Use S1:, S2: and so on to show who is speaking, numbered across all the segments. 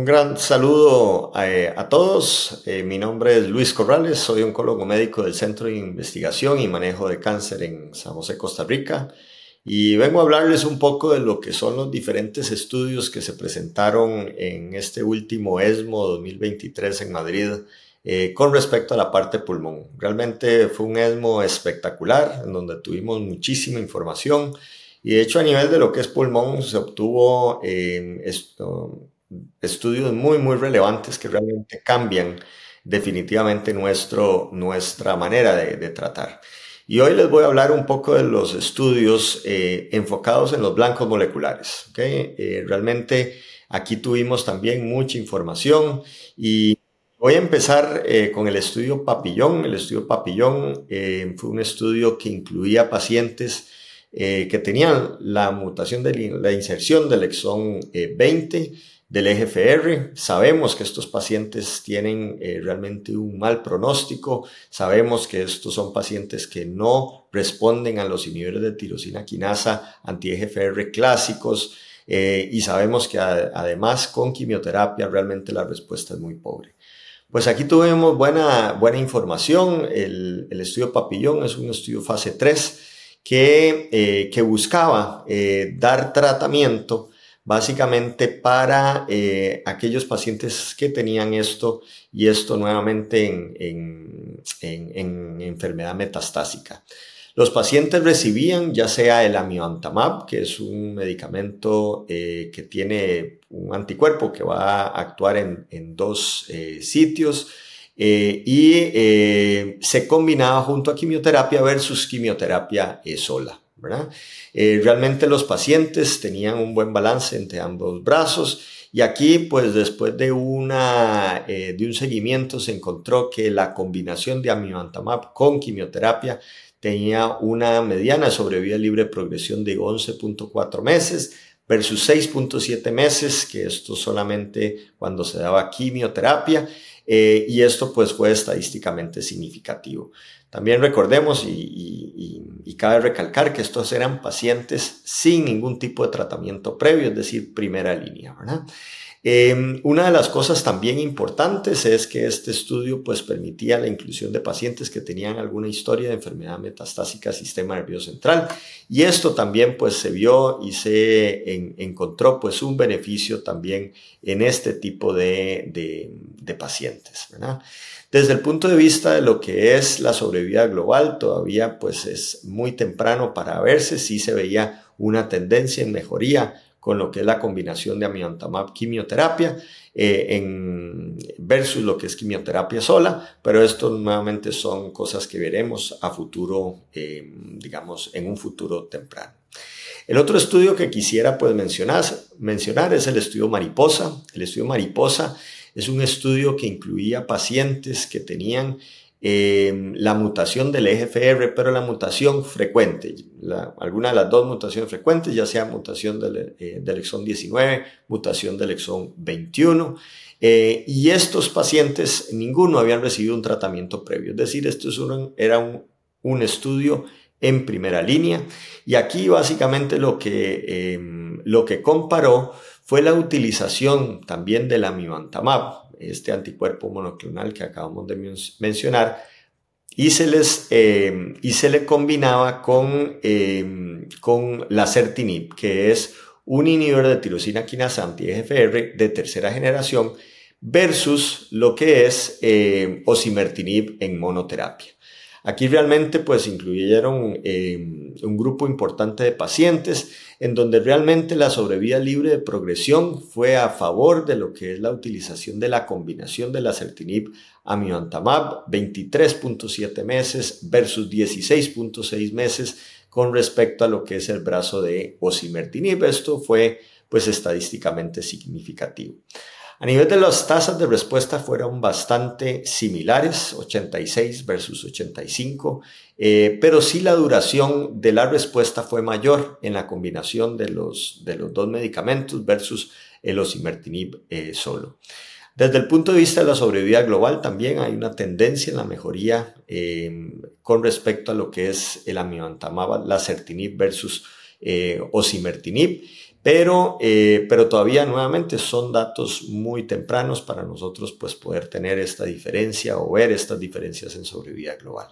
S1: Un gran saludo a, todos. Eh, mi nombre es Luis Corrales, soy oncólogo médico del Centro de Investigación y Manejo de Cáncer en San José, Costa Rica. Y vengo a hablarles un poco de lo que son los diferentes estudios que se presentaron en este último ESMO 2023 en Madrid eh, con respecto a la parte pulmón. Realmente fue un ESMO espectacular, en donde tuvimos muchísima información. Y de hecho a nivel de lo que es pulmón se obtuvo eh, esto, estudios muy, muy relevantes que realmente cambian definitivamente nuestro, nuestra manera de, tratar. Y hoy les voy a hablar un poco de los estudios eh, enfocados en los blancos moleculares. ¿okay? Eh, realmente aquí tuvimos también mucha información y voy a empezar eh, con el estudio Papillón. El estudio Papillón fue un estudio que incluía pacientes que tenían la mutación de la inserción del exón 20 del EGFR. Sabemos que estos pacientes tienen eh, realmente un mal pronóstico. Sabemos que estos son pacientes que no responden a los inhibidores de tirosina quinasa anti-EGFR clásicos. Eh, y sabemos que además con quimioterapia realmente la respuesta es muy pobre. Pues aquí tuvimos buena, buena información. El, estudio Papillón es un estudio fase 3 que, eh, que buscaba dar tratamiento básicamente para eh, aquellos pacientes que tenían esto y esto nuevamente en, enfermedad metastásica. Los pacientes recibían ya sea el amivantamab, que es un medicamento eh, que tiene un anticuerpo que va a actuar en, dos eh, sitios, y se combinaba junto a quimioterapia versus quimioterapia sola. Eh, realmente los pacientes tenían un buen balance entre ambos brazos y aquí pues después de, una, eh, de un seguimiento se encontró que la combinación de amivantamab con quimioterapia tenía una mediana sobrevida libre de progresión de 11.4 meses versus 6.7 meses, que esto solamente cuando se daba quimioterapia, eh, y esto pues fue estadísticamente significativo. También recordemos y, cabe recalcar que estos eran pacientes sin ningún tipo de tratamiento previo, es decir, primera línea. Em, una de las cosas también importantes es que este estudio pues permitía la inclusión de pacientes que tenían alguna historia de enfermedad metastásica sistema nervioso central y esto también pues se vio y se encontró pues un beneficio también en este tipo de, pacientes. Desde el punto de vista de lo que es la sobrevida global, todavía pues es muy temprano para verse si se veía una tendencia en mejoría con lo que es la combinación de amiantamab quimioterapia eh, en, versus lo que es quimioterapia sola, pero esto nuevamente son cosas que veremos a futuro, eh, digamos, en un futuro temprano. El otro estudio que quisiera pues mencionar, mencionar es el estudio Mariposa. El estudio Mariposa es un estudio que incluía pacientes que tenían eh, la mutación del EGFR, pero la mutación frecuente, alguna de las dos mutaciones frecuentes, ya sea mutación del, eh, exón 19, mutación del exón 21. Eh, y estos pacientes, ninguno habían recibido un tratamiento previo, es decir, esto es era un, un, estudio en primera línea. Y aquí básicamente lo que, lo que comparó fue la utilización también del amivantamab, este anticuerpo monoclonal que acabamos de mencionar, y se, les, eh, y se le combinaba con, eh, con la certinib, que es un inhibidor de tirosina quinasa anti-EGFR de tercera generación, versus lo que es eh, osimertinib en monoterapia. Aquí realmente pues incluyeron eh, un grupo importante de pacientes en donde realmente la sobrevida libre de progresión fue a favor de lo que es la utilización de la combinación de la certinib amivantamab, 23.7 meses versus 16.6 meses con respecto a lo que es el brazo de osimertinib. Esto fue pues estadísticamente significativo. A nivel de las tasas de respuesta fueron bastante similares, 86 versus 85, eh, pero sí la duración de la respuesta fue mayor en la combinación de los, de los dos medicamentos versus el osimertinib eh, solo. Desde el punto de vista de la sobrevida global también hay una tendencia en la mejoría eh, con respecto a lo que es el amivantamab, la certinib versus osimertinib pero, eh, pero todavía nuevamente son datos muy tempranos para nosotros pues poder tener esta diferencia o ver estas diferencias en sobrevida global.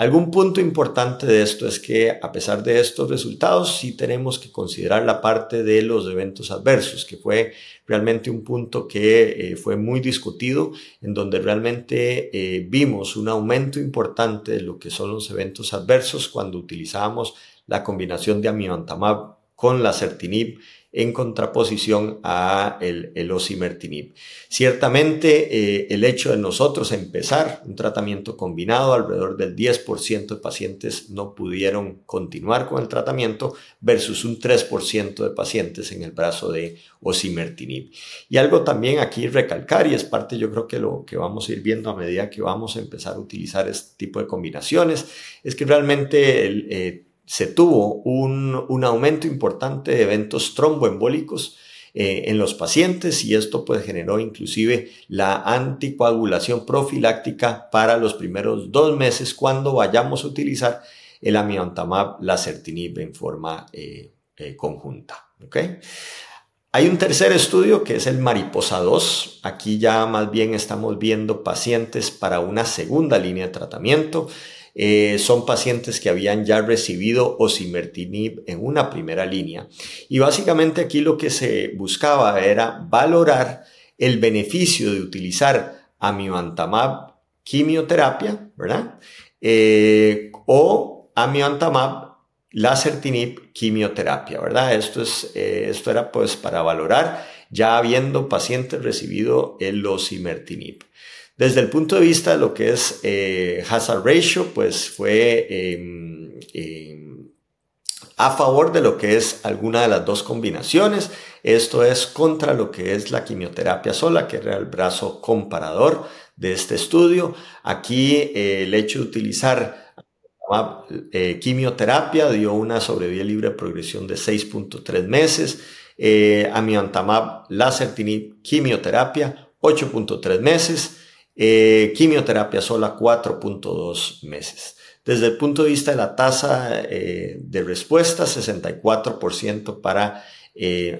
S1: Algún punto importante de esto es que a pesar de estos resultados sí tenemos que considerar la parte de los eventos adversos, que fue realmente un punto que eh, fue muy discutido, en donde realmente eh, vimos un aumento importante de lo que son los eventos adversos cuando utilizábamos la combinación de amivantamab con la certinib en contraposición a el, osimertinib. Ciertamente, eh, el hecho de nosotros empezar un tratamiento combinado, alrededor del 10% de pacientes no pudieron continuar con el tratamiento versus un 3% de pacientes en el brazo de osimertinib. Y algo también aquí recalcar, y es parte yo creo que lo que vamos a ir viendo a medida que vamos a empezar a utilizar este tipo de combinaciones, es que realmente el, eh, se tuvo un, aumento importante de eventos tromboembólicos eh, en los pacientes y esto pues generó inclusive la anticoagulación profiláctica para los primeros dos meses cuando vayamos a utilizar el amiantamab lacertinib en forma eh, eh, conjunta. Hay un tercer estudio que es el Mariposa 2. Aquí ya más bien estamos viendo pacientes para una segunda línea de tratamiento. Eh, son pacientes que habían ya recibido osimertinib en una primera línea. Y básicamente aquí lo que se buscaba era valorar el beneficio de utilizar amivantamab quimioterapia, ¿verdad? Eh, o amivantamab lacertinib quimioterapia, ¿verdad? Esto, es, eh, esto era pues para valorar ya habiendo pacientes recibido el osimertinib. Desde el punto de vista de lo que es eh, hazard ratio, pues fue em, em, a favor de lo que es alguna de las dos combinaciones. Esto es contra lo que es la quimioterapia sola, que era el brazo comparador de este estudio. Aquí eh, el hecho de utilizar eh, quimioterapia dio una sobrevida libre de progresión de 6.3 meses. Eh, amiantamab, lacertinib, quimioterapia, 8.3 meses. Eh, quimioterapia sola 4.2 meses. Desde el punto de vista de la tasa eh, de respuesta, 64% para eh,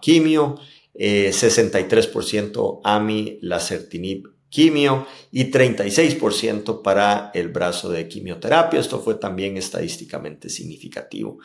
S1: quimio, 63% ami lacertinib quimio y 36% para el brazo de quimioterapia. Esto fue también estadísticamente significativo.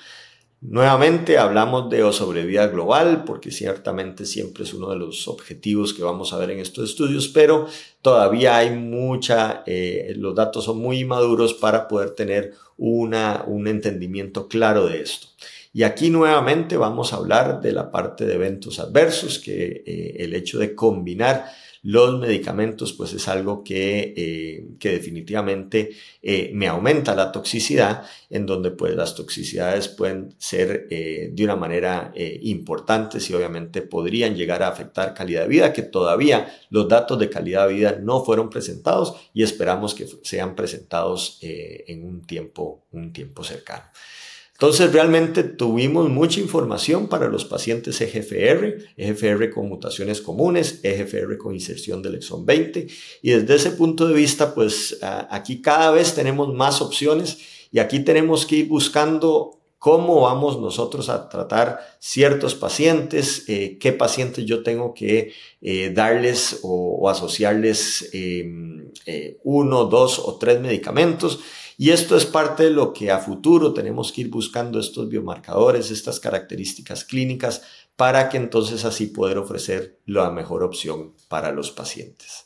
S1: Nuevamente hablamos de sobrevida global porque ciertamente siempre es uno de los objetivos que vamos a ver en estos estudios, pero todavía hay mucha, eh, los datos son muy maduros para poder tener una, un entendimiento claro de esto. Y aquí nuevamente vamos a hablar de la parte de eventos adversos, que eh, el hecho de combinar los medicamentos pues es algo que, eh, que definitivamente eh, me aumenta la toxicidad, en donde pues las toxicidades pueden ser eh, de una manera importante y obviamente podrían llegar a afectar calidad de vida, que todavía los datos de calidad de vida no fueron presentados y esperamos que sean presentados en un tiempo, un tiempo cercano. Entonces realmente tuvimos mucha información para los pacientes EGFR, EGFR con mutaciones comunes, EGFR con inserción del exón 20 y desde ese punto de vista pues aquí cada vez tenemos más opciones y aquí tenemos que ir buscando cómo vamos nosotros a tratar ciertos pacientes, eh, qué pacientes yo tengo que eh, darles o, asociarles em, eh, uno, dos o tres medicamentos y esto es parte de lo que a futuro tenemos que ir buscando estos biomarcadores, estas características clínicas, para que entonces así poder ofrecer la mejor opción para los pacientes.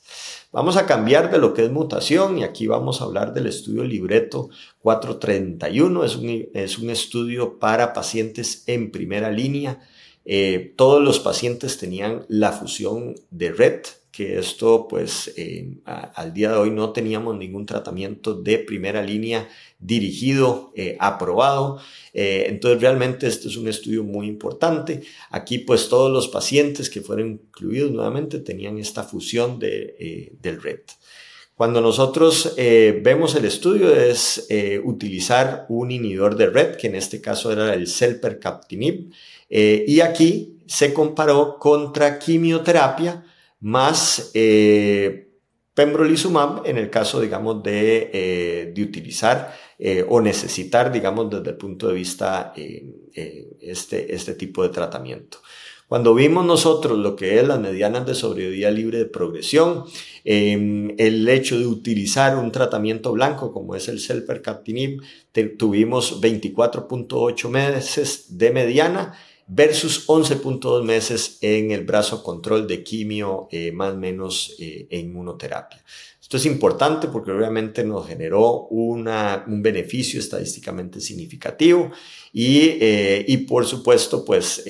S1: Vamos a cambiar de lo que es mutación y aquí vamos a hablar del estudio libreto 431. Es un, es un estudio para pacientes en primera línea. Eh, todos los pacientes tenían la fusión de RED, que esto pues eh, al día de hoy no teníamos ningún tratamiento de primera línea dirigido, eh, aprobado. Eh, entonces realmente este es un estudio muy importante. Aquí pues todos los pacientes que fueron incluidos nuevamente tenían esta fusión de, del RED. Cuando nosotros vemos el estudio es utilizar un inhibidor de RED, que en este caso era el Selpercaptinib, y aquí se comparó contra quimioterapia más eh, pembrolizumab en el caso, digamos, de, eh, de utilizar eh, o necesitar, digamos, desde el punto de vista eh, este, este tipo de tratamiento. Cuando vimos nosotros lo que es las medianas de sobrevida libre de progresión, em, el hecho de utilizar un tratamiento blanco como es el selpercatinib, tuvimos 24.8 meses de mediana versus 11.2 meses en el brazo control de quimio eh, más o menos eh, en inmunoterapia. Esto es importante porque obviamente nos generó una, un beneficio estadísticamente significativo y, eh, y por supuesto, pues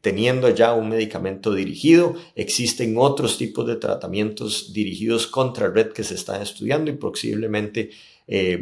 S1: teniendo ya un medicamento dirigido, existen otros tipos de tratamientos dirigidos contra red que se están estudiando y posiblemente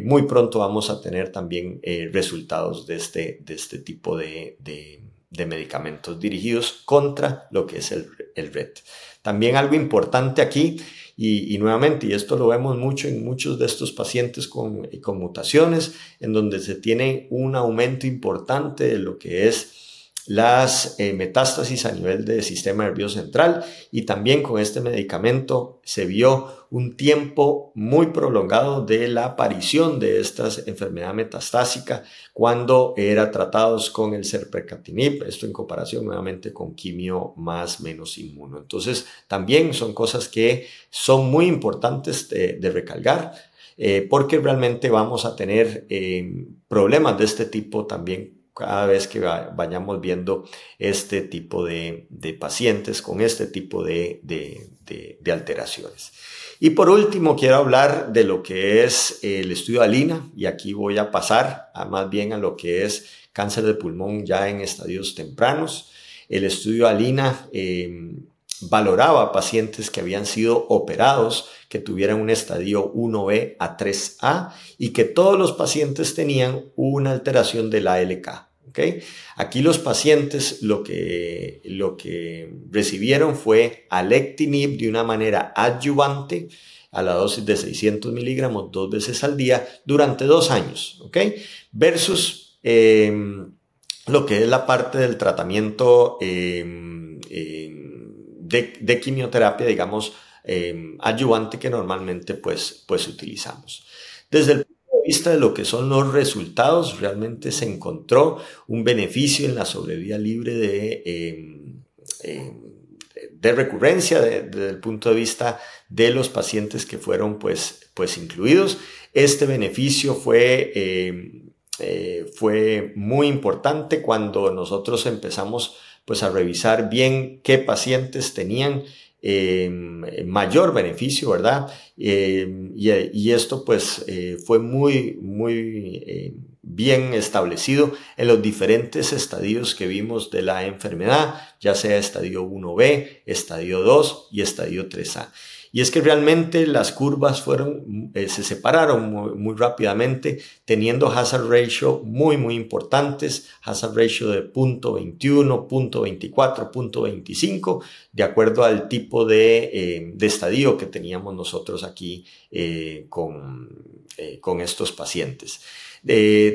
S1: muy pronto vamos a tener también resultados de este, de este tipo de, de de medicamentos dirigidos contra lo que es el, el RET. También algo importante aquí, y, nuevamente, y esto lo vemos mucho en muchos de estos pacientes con, con mutaciones, en donde se tiene un aumento importante de lo que es las eh, metástasis a nivel del sistema nervioso central y también con este medicamento se vio un tiempo muy prolongado de la aparición de esta enfermedad metastásica cuando era tratados con el serpercatinib, esto en comparación nuevamente con quimio más menos inmuno. Entonces también son cosas que son muy importantes de, recalcar eh, porque realmente vamos a tener eh, problemas de este tipo también cada vez que vayamos viendo este tipo de, pacientes con este tipo de, alteraciones. Y por último, quiero hablar de lo que es el estudio ALINA, y aquí voy a pasar a más bien a lo que es cáncer de pulmón ya en estadios tempranos. El estudio ALINA em, valoraba pacientes que habían sido operados, que tuvieran un estadio 1B a 3A y que todos los pacientes tenían una alteración del ALK. Aquí los pacientes lo que, lo que recibieron fue alectinib de una manera adyuvante a la dosis de 600 miligramos dos veces al día durante dos años, Versus em, lo que es la parte del tratamiento em, em, de, quimioterapia, digamos, adyuvante que normalmente pues, pues utilizamos. Desde el vista de lo que son los resultados, realmente se encontró un beneficio en la sobrevida libre de, em, em, de recurrencia desde el punto de vista de los pacientes que fueron pues, pues incluidos. Este beneficio fue, em, eh, fue muy importante cuando nosotros empezamos pues a revisar bien qué pacientes tenían Em, mayor beneficio, ¿verdad? Em, y, esto pues eh, fue muy, muy eh, bien establecido en los diferentes estadios que vimos de la enfermedad, ya sea estadio 1B, estadio 2 y estadio 3A. Y es que realmente las curvas fueron, eh, se separaron muy, rápidamente, teniendo hazard ratio muy, muy importantes, hazard ratio de 0.21, 0.24, 0.25, de acuerdo al tipo de, eh, de, estadio que teníamos nosotros aquí eh, con, con, estos pacientes.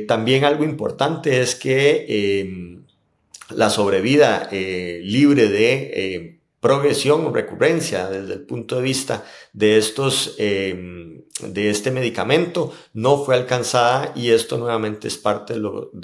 S1: también algo importante es que la sobrevida libre de progresión o recurrencia desde el punto de vista de estos em, de este medicamento no fue alcanzada y esto nuevamente es parte de,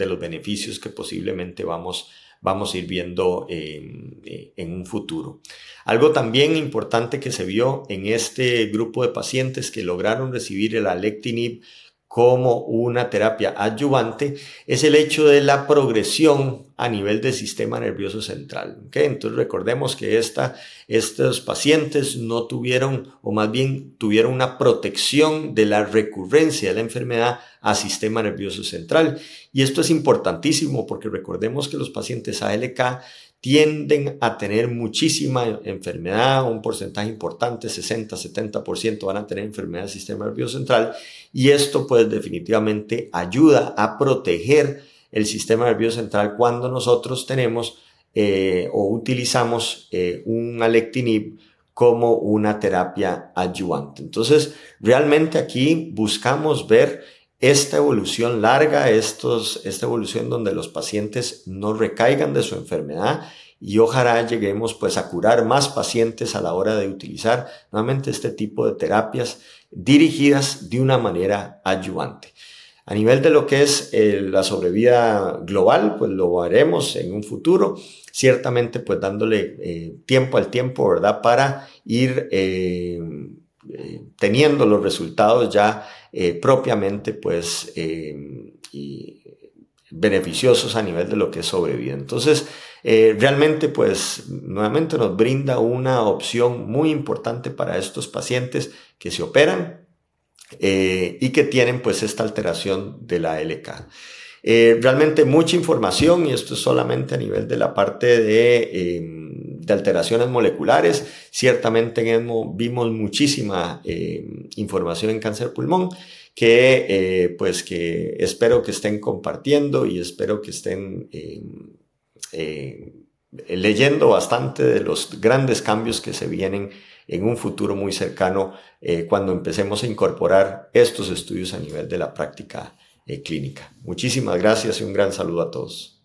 S1: los beneficios que posiblemente vamos vamos a ir viendo em, eh, en un futuro. Algo también importante que se vio en este grupo de pacientes que lograron recibir el alectinib como una terapia adyuvante es el hecho de la progresión a nivel del sistema nervioso central. Entonces recordemos que estos pacientes no tuvieron, o más bien tuvieron una protección de la recurrencia de la enfermedad a sistema nervioso central. Y esto es importantísimo porque recordemos que los pacientes ALK tienden a tener muchísima enfermedad, un porcentaje importante, 60-70% van a tener enfermedad del sistema nervioso central y esto pues definitivamente ayuda a proteger el sistema nervioso central cuando nosotros tenemos eh, o utilizamos eh, un alectinib como una terapia adyuvante. Entonces, realmente aquí buscamos ver esta evolución larga, estos, esta evolución donde los pacientes no recaigan de su enfermedad y ojalá lleguemos pues a curar más pacientes a la hora de utilizar nuevamente este tipo de terapias dirigidas de una manera ayudante. A nivel de lo que es eh, la sobrevida global, pues lo haremos en un futuro, ciertamente pues dándole eh, tiempo al tiempo, ¿verdad? Para ir eh, teniendo los resultados ya propiamente pues beneficiosos a nivel de lo que es sobrevida. Entonces, realmente pues nuevamente nos brinda una opción muy importante para estos pacientes que se operan eh, y que tienen pues esta alteración de la LK. Eh, realmente mucha información y esto es solamente a nivel de la parte de, em, de alteraciones moleculares. Ciertamente vimos muchísima em, información en cáncer pulmón que eh, pues que espero que estén compartiendo y espero que estén em, leyendo bastante de los grandes cambios que se vienen en un futuro muy cercano eh, cuando empecemos a incorporar estos estudios a nivel de la práctica eh, clínica. Muchísimas gracias y un gran saludo a todos.